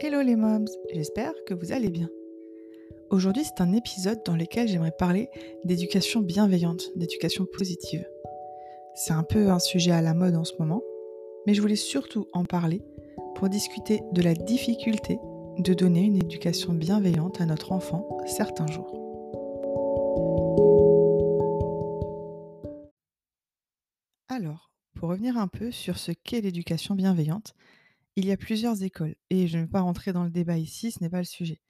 Hello les moms, j'espère que vous allez bien. Aujourd'hui c'est un épisode dans lequel j'aimerais parler d'éducation bienveillante, d'éducation positive. C'est un peu un sujet à la mode en ce moment, mais je voulais surtout en parler pour discuter de la difficulté de donner une éducation bienveillante à notre enfant certains jours. Alors, pour revenir un peu sur ce qu'est l'éducation bienveillante, il y a plusieurs écoles et je ne vais pas rentrer dans le débat ici, ce n'est pas le sujet.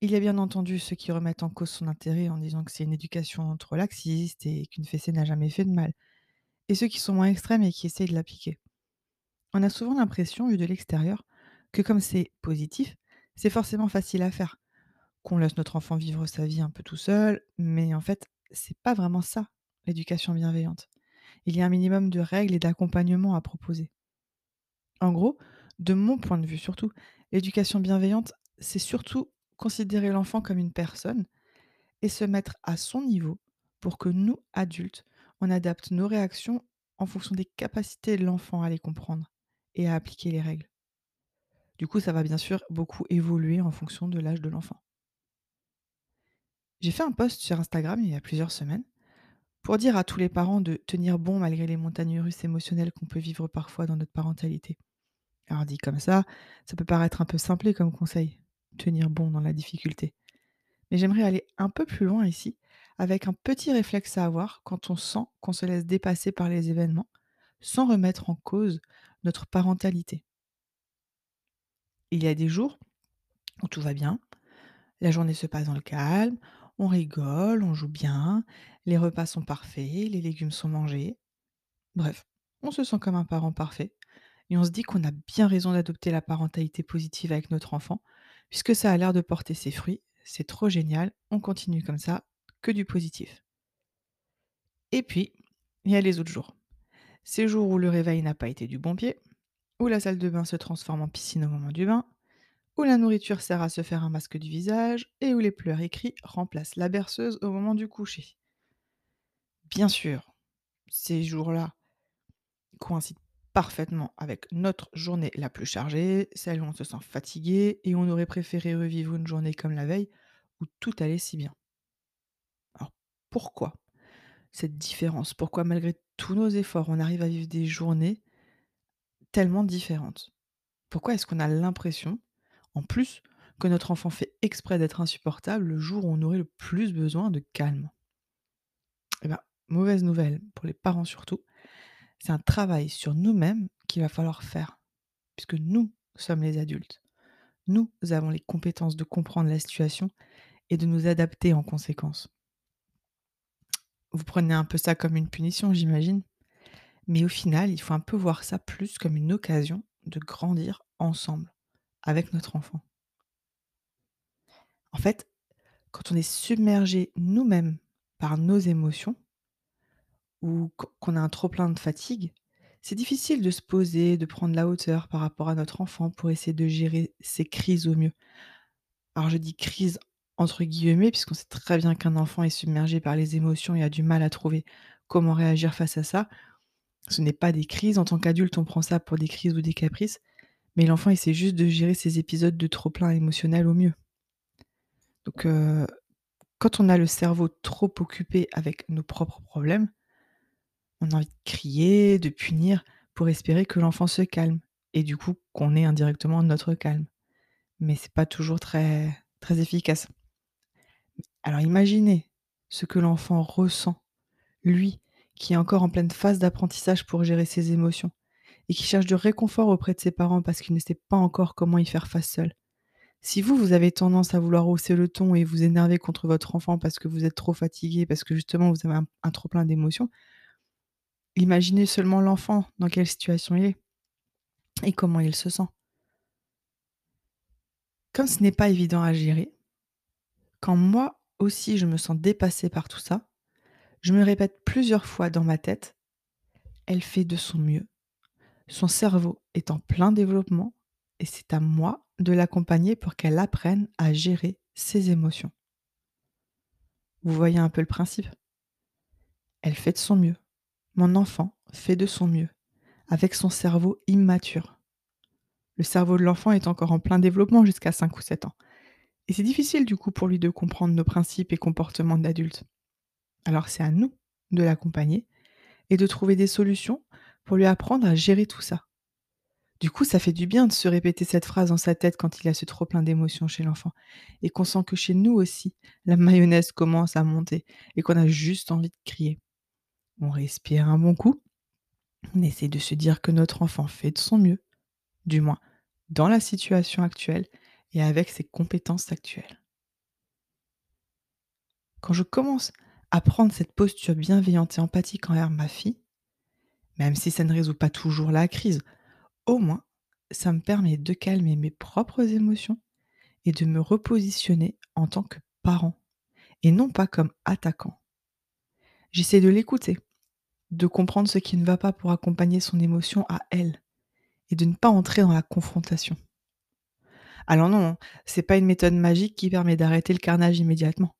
Il y a bien entendu ceux qui remettent en cause son intérêt en disant que c'est une éducation trop laxiste et qu'une fessée n'a jamais fait de mal, et ceux qui sont moins extrêmes et qui essayent de l'appliquer. On a souvent l'impression, vu de l'extérieur, que comme c'est positif, c'est forcément facile à faire, qu'on laisse notre enfant vivre sa vie un peu tout seul, mais en fait, c'est pas vraiment ça, l'éducation bienveillante. Il y a un minimum de règles et d'accompagnement à proposer. En gros, de mon point de vue surtout, l'éducation bienveillante, c'est surtout considérer l'enfant comme une personne et se mettre à son niveau pour que nous, adultes, on adapte nos réactions en fonction des capacités de l'enfant à les comprendre et à appliquer les règles. Du coup, ça va bien sûr beaucoup évoluer en fonction de l'âge de l'enfant. J'ai fait un post sur Instagram il y a plusieurs semaines pour dire à tous les parents de tenir bon malgré les montagnes russes émotionnelles qu'on peut vivre parfois dans notre parentalité. Alors dit comme ça, ça peut paraître un peu simplé comme conseil, tenir bon dans la difficulté. Mais j'aimerais aller un peu plus loin ici, avec un petit réflexe à avoir quand on sent qu'on se laisse dépasser par les événements, sans remettre en cause notre parentalité. Il y a des jours où tout va bien, la journée se passe dans le calme, on rigole, on joue bien, les repas sont parfaits, les légumes sont mangés. Bref, on se sent comme un parent parfait et on se dit qu'on a bien raison d'adopter la parentalité positive avec notre enfant, puisque ça a l'air de porter ses fruits, c'est trop génial, on continue comme ça, que du positif. Et puis, il y a les autres jours. Ces jours où le réveil n'a pas été du bon pied, où la salle de bain se transforme en piscine au moment du bain, où la nourriture sert à se faire un masque du visage et où les pleurs écrits remplacent la berceuse au moment du coucher. Bien sûr, ces jours-là coïncident parfaitement avec notre journée la plus chargée, celle où on se sent fatigué et on aurait préféré revivre une journée comme la veille où tout allait si bien. Alors pourquoi cette différence? Pourquoi malgré tous nos efforts, on arrive à vivre des journées tellement différentes? Pourquoi est-ce qu'on a l'impression, en plus, que notre enfant fait exprès d'être insupportable le jour où on aurait le plus besoin de calme? Eh bien, mauvaise nouvelle pour les parents surtout, c'est un travail sur nous-mêmes qu'il va falloir faire, puisque nous sommes les adultes. Nous avons les compétences de comprendre la situation et de nous adapter en conséquence. Vous prenez un peu ça comme une punition, j'imagine, mais au final, il faut un peu voir ça plus comme une occasion de grandir ensemble avec notre enfant. En fait, quand on est submergé nous-mêmes par nos émotions, ou qu'on a un trop plein de fatigue, c'est difficile de se poser, de prendre la hauteur par rapport à notre enfant pour essayer de gérer ces crises au mieux. Alors je dis crise entre guillemets, puisqu'on sait très bien qu'un enfant est submergé par les émotions et a du mal à trouver comment réagir face à ça. Ce n'est pas des crises, en tant qu'adulte on prend ça pour des crises ou des caprices, mais l'enfant essaie juste de gérer ces épisodes de trop plein émotionnel au mieux. Donc euh, quand on a le cerveau trop occupé avec nos propres problèmes, on a envie de crier, de punir, pour espérer que l'enfant se calme et du coup qu'on ait indirectement notre calme. Mais c'est pas toujours très très efficace. Alors imaginez ce que l'enfant ressent, lui qui est encore en pleine phase d'apprentissage pour gérer ses émotions et qui cherche du réconfort auprès de ses parents parce qu'il ne sait pas encore comment y faire face seul. Si vous, vous avez tendance à vouloir hausser le ton et vous énerver contre votre enfant parce que vous êtes trop fatigué, parce que justement vous avez un, un trop plein d'émotions, Imaginez seulement l'enfant, dans quelle situation il est et comment il se sent. Comme ce n'est pas évident à gérer, quand moi aussi je me sens dépassée par tout ça, je me répète plusieurs fois dans ma tête, elle fait de son mieux. Son cerveau est en plein développement et c'est à moi de l'accompagner pour qu'elle apprenne à gérer ses émotions. Vous voyez un peu le principe? Elle fait de son mieux. Mon enfant fait de son mieux, avec son cerveau immature. Le cerveau de l'enfant est encore en plein développement jusqu'à 5 ou 7 ans. Et c'est difficile du coup pour lui de comprendre nos principes et comportements d'adultes. Alors c'est à nous de l'accompagner et de trouver des solutions pour lui apprendre à gérer tout ça. Du coup, ça fait du bien de se répéter cette phrase dans sa tête quand il a ce trop plein d'émotions chez l'enfant et qu'on sent que chez nous aussi, la mayonnaise commence à monter et qu'on a juste envie de crier. On respire un bon coup, on essaie de se dire que notre enfant fait de son mieux, du moins dans la situation actuelle et avec ses compétences actuelles. Quand je commence à prendre cette posture bienveillante et empathique envers ma fille, même si ça ne résout pas toujours la crise, au moins, ça me permet de calmer mes propres émotions et de me repositionner en tant que parent et non pas comme attaquant. J'essaie de l'écouter, de comprendre ce qui ne va pas pour accompagner son émotion à elle et de ne pas entrer dans la confrontation. Alors non, c'est pas une méthode magique qui permet d'arrêter le carnage immédiatement.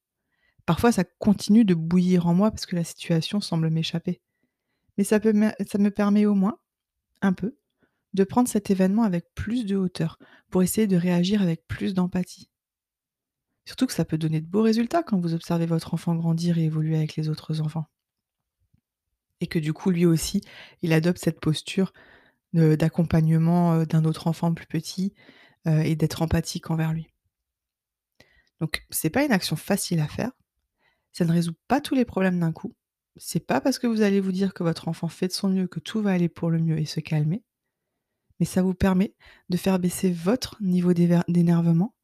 Parfois, ça continue de bouillir en moi parce que la situation semble m'échapper. Mais ça, peut ça me permet au moins, un peu, de prendre cet événement avec plus de hauteur, pour essayer de réagir avec plus d'empathie. Surtout que ça peut donner de beaux résultats quand vous observez votre enfant grandir et évoluer avec les autres enfants. Et que du coup, lui aussi, il adopte cette posture d'accompagnement d'un autre enfant plus petit et d'être empathique envers lui. Donc, c'est pas une action facile à faire. Ça ne résout pas tous les problèmes d'un coup. C'est pas parce que vous allez vous dire que votre enfant fait de son mieux que tout va aller pour le mieux et se calmer mais ça vous permet de faire baisser votre niveau d'énervement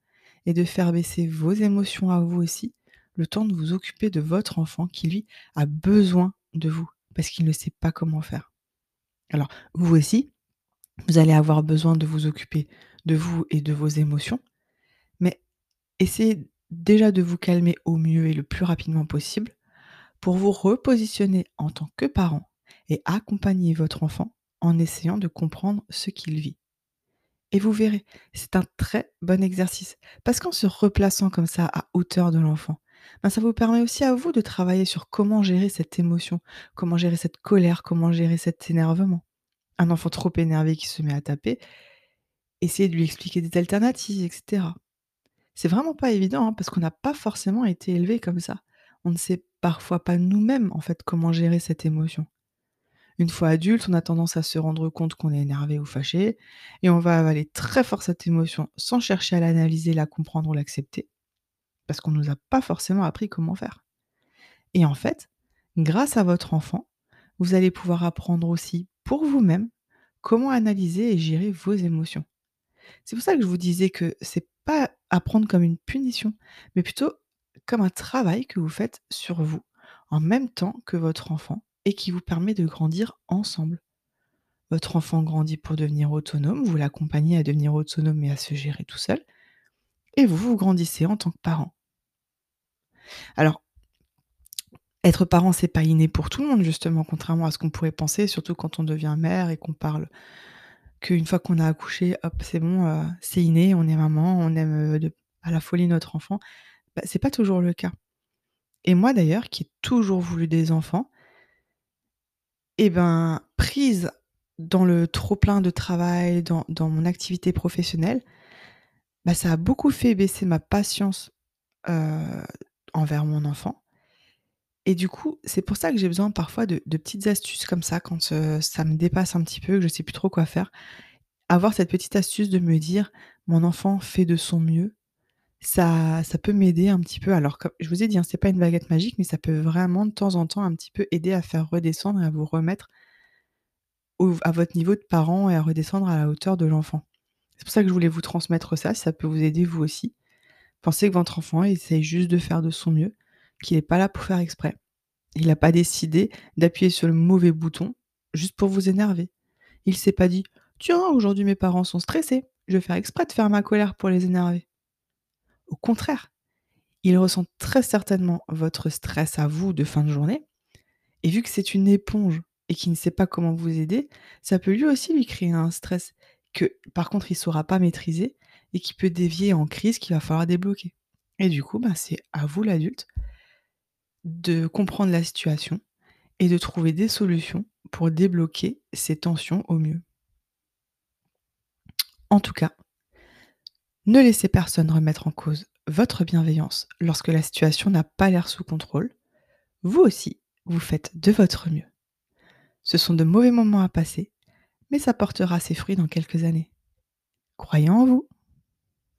et de faire baisser vos émotions à vous aussi, le temps de vous occuper de votre enfant qui, lui, a besoin de vous parce qu'il ne sait pas comment faire. Alors, vous aussi, vous allez avoir besoin de vous occuper de vous et de vos émotions, mais essayez déjà de vous calmer au mieux et le plus rapidement possible pour vous repositionner en tant que parent et accompagner votre enfant en essayant de comprendre ce qu'il vit. Et vous verrez, c'est un très bon exercice. Parce qu'en se replaçant comme ça à hauteur de l'enfant, ben ça vous permet aussi à vous de travailler sur comment gérer cette émotion, comment gérer cette colère, comment gérer cet énervement. Un enfant trop énervé qui se met à taper, essayez de lui expliquer des alternatives, etc. C'est vraiment pas évident hein, parce qu'on n'a pas forcément été élevé comme ça. On ne sait parfois pas nous-mêmes en fait comment gérer cette émotion. Une fois adulte, on a tendance à se rendre compte qu'on est énervé ou fâché, et on va avaler très fort cette émotion sans chercher à l'analyser, la comprendre ou l'accepter, parce qu'on ne nous a pas forcément appris comment faire. Et en fait, grâce à votre enfant, vous allez pouvoir apprendre aussi pour vous-même comment analyser et gérer vos émotions. C'est pour ça que je vous disais que c'est pas apprendre comme une punition, mais plutôt comme un travail que vous faites sur vous, en même temps que votre enfant, et qui vous permet de grandir ensemble. Votre enfant grandit pour devenir autonome, vous l'accompagnez à devenir autonome et à se gérer tout seul, et vous, vous grandissez en tant que parent. Alors, être parent, c'est pas inné pour tout le monde, justement, contrairement à ce qu'on pourrait penser, surtout quand on devient mère et qu'on parle qu'une fois qu'on a accouché, hop, c'est bon, euh, c'est inné, on est maman, on aime euh, à la folie notre enfant. Bah, c'est pas toujours le cas. Et moi d'ailleurs, qui ai toujours voulu des enfants, et ben, prise dans le trop-plein de travail, dans dans mon activité professionnelle, bah, ça a beaucoup fait baisser ma patience, heu, envers mon enfant et du coup, c'est pour ça que j'ai besoin parfois de petites astuces comme ça quand, heu, ça me dépasse un petit peu, que je sais plus trop quoi faire. Avoir cette petite astuce de me dire: «Mon enfant fait de son mieux», ça ça peut m'aider un petit peu. Alors comme je vous ai dit, hein, c'est pas une baguette magique, mais ça peut vraiment de temps en temps un petit peu aider à faire redescendre et à vous remettre au à votre niveau de parent et à redescendre à la hauteur de l'enfant. C'est pour ça que je voulais vous transmettre ça, ça peut vous aider vous aussi. Pensez que votre enfant essaye juste de faire de son mieux, qu'il est pas là pour faire exprès. Il a pas décidé d'appuyer sur le mauvais bouton juste pour vous énerver. Il s'est pas dit: «Tiens, aujourd'hui mes parents sont stressés, je vais faire exprès de faire ma colère pour les énerver». Au contraire, il ressent très certainement votre stress à vous de fin de journée. Et vu que c'est une éponge et qu'il ne sait pas comment vous aider, ça peut lui aussi lui créer un stress que par contre il ne saura pas maîtriser et qui peut dévier en crise qu'il va falloir débloquer. Et du coup, ben, c'est à vous l'adulte de comprendre la situation et de trouver des solutions pour débloquer ces tensions au mieux. En tout cas, ne laissez personne remettre en cause votre bienveillance lorsque la situation n'a pas l'air sous contrôle. Vous aussi, vous faites de votre mieux. Ce sont de mauvais moments à passer, mais ça portera ses fruits dans quelques années. Croyez en vous.